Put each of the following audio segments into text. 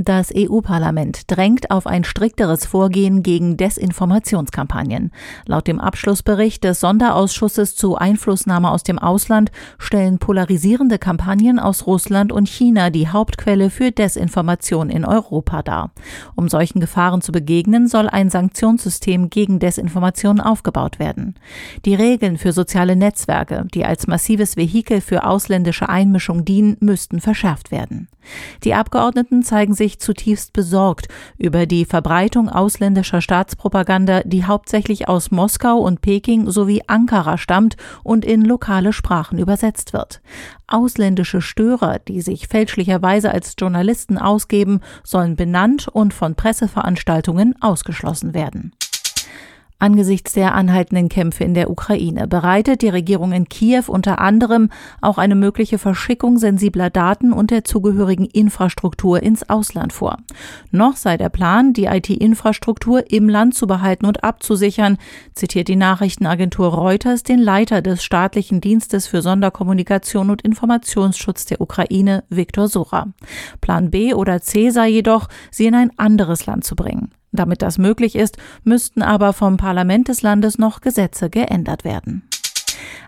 Das EU-Parlament drängt auf ein strikteres Vorgehen gegen Desinformationskampagnen. Laut dem Abschlussbericht des Sonderausschusses zu Einflussnahme aus dem Ausland stellen polarisierende Kampagnen aus Russland und China die Hauptquelle für Desinformation in Europa dar. Um solchen Gefahren zu begegnen, soll ein Sanktionssystem gegen Desinformation aufgebaut werden. Die Regeln für soziale Netzwerke, die als massives Vehikel für ausländische Einmischung dienen, müssten verschärft werden. Die Abgeordneten zeigen sich zutiefst besorgt über die Verbreitung ausländischer Staatspropaganda, die hauptsächlich aus Moskau und Peking sowie Ankara stammt und in lokale Sprachen übersetzt wird. Ausländische Störer, die sich fälschlicherweise als Journalisten ausgeben, sollen benannt und von Presseveranstaltungen ausgeschlossen werden. Angesichts der anhaltenden Kämpfe in der Ukraine bereitet die Regierung in Kiew unter anderem auch eine mögliche Verschickung sensibler Daten und der zugehörigen Infrastruktur ins Ausland vor. Noch sei der Plan, die IT-Infrastruktur im Land zu behalten und abzusichern, zitiert die Nachrichtenagentur Reuters den Leiter des staatlichen Dienstes für Sonderkommunikation und Informationsschutz der Ukraine, Viktor Sura. Plan B oder C sei jedoch, sie in ein anderes Land zu bringen. Damit das möglich ist, müssten aber vom Parlament des Landes noch Gesetze geändert werden.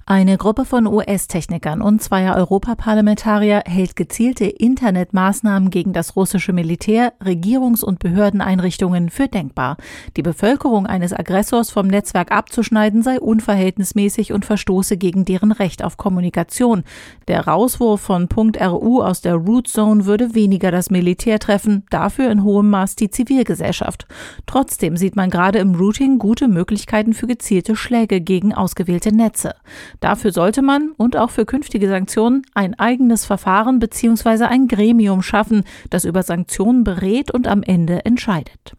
Eine Gruppe von US-Technikern und zweier Europaparlamentarier hält gezielte Internetmaßnahmen gegen das russische Militär, Regierungs- und Behördeneinrichtungen für denkbar. Die Bevölkerung eines Aggressors vom Netzwerk abzuschneiden sei unverhältnismäßig und verstoße gegen deren Recht auf Kommunikation. Der Rauswurf von .ru aus der Root Zone würde weniger das Militär treffen, dafür in hohem Maß die Zivilgesellschaft. Trotzdem sieht man gerade im Routing gute Möglichkeiten für gezielte Schläge gegen ausgewählte Netze. Dafür sollte man und auch für künftige Sanktionen ein eigenes Verfahren bzw. ein Gremium schaffen, das über Sanktionen berät und am Ende entscheidet.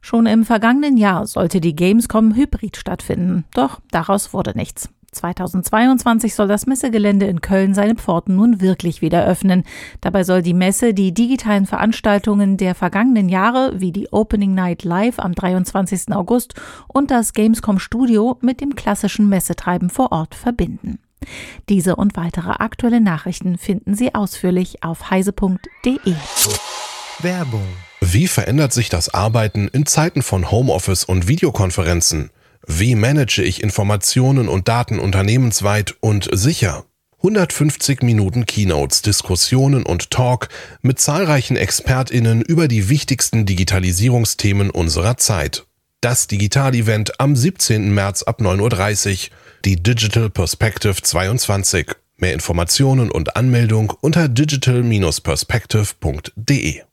Schon im vergangenen Jahr sollte die Gamescom hybrid stattfinden, doch daraus wurde nichts. 2022 soll das Messegelände in Köln seine Pforten nun wirklich wieder öffnen. Dabei soll die Messe die digitalen Veranstaltungen der vergangenen Jahre wie die Opening Night Live am 23. August und das Gamescom Studio mit dem klassischen Messetreiben vor Ort verbinden. Diese und weitere aktuelle Nachrichten finden Sie ausführlich auf heise.de. Werbung. Wie verändert sich das Arbeiten in Zeiten von Homeoffice und Videokonferenzen? Wie manage ich Informationen und Daten unternehmensweit und sicher? 150 Minuten Keynotes, Diskussionen und Talk mit zahlreichen ExpertInnen über die wichtigsten Digitalisierungsthemen unserer Zeit. Das Digital-Event am 17. März ab 9.30 Uhr, die Digital Perspective 22. Mehr Informationen und Anmeldung unter digital-perspective.de.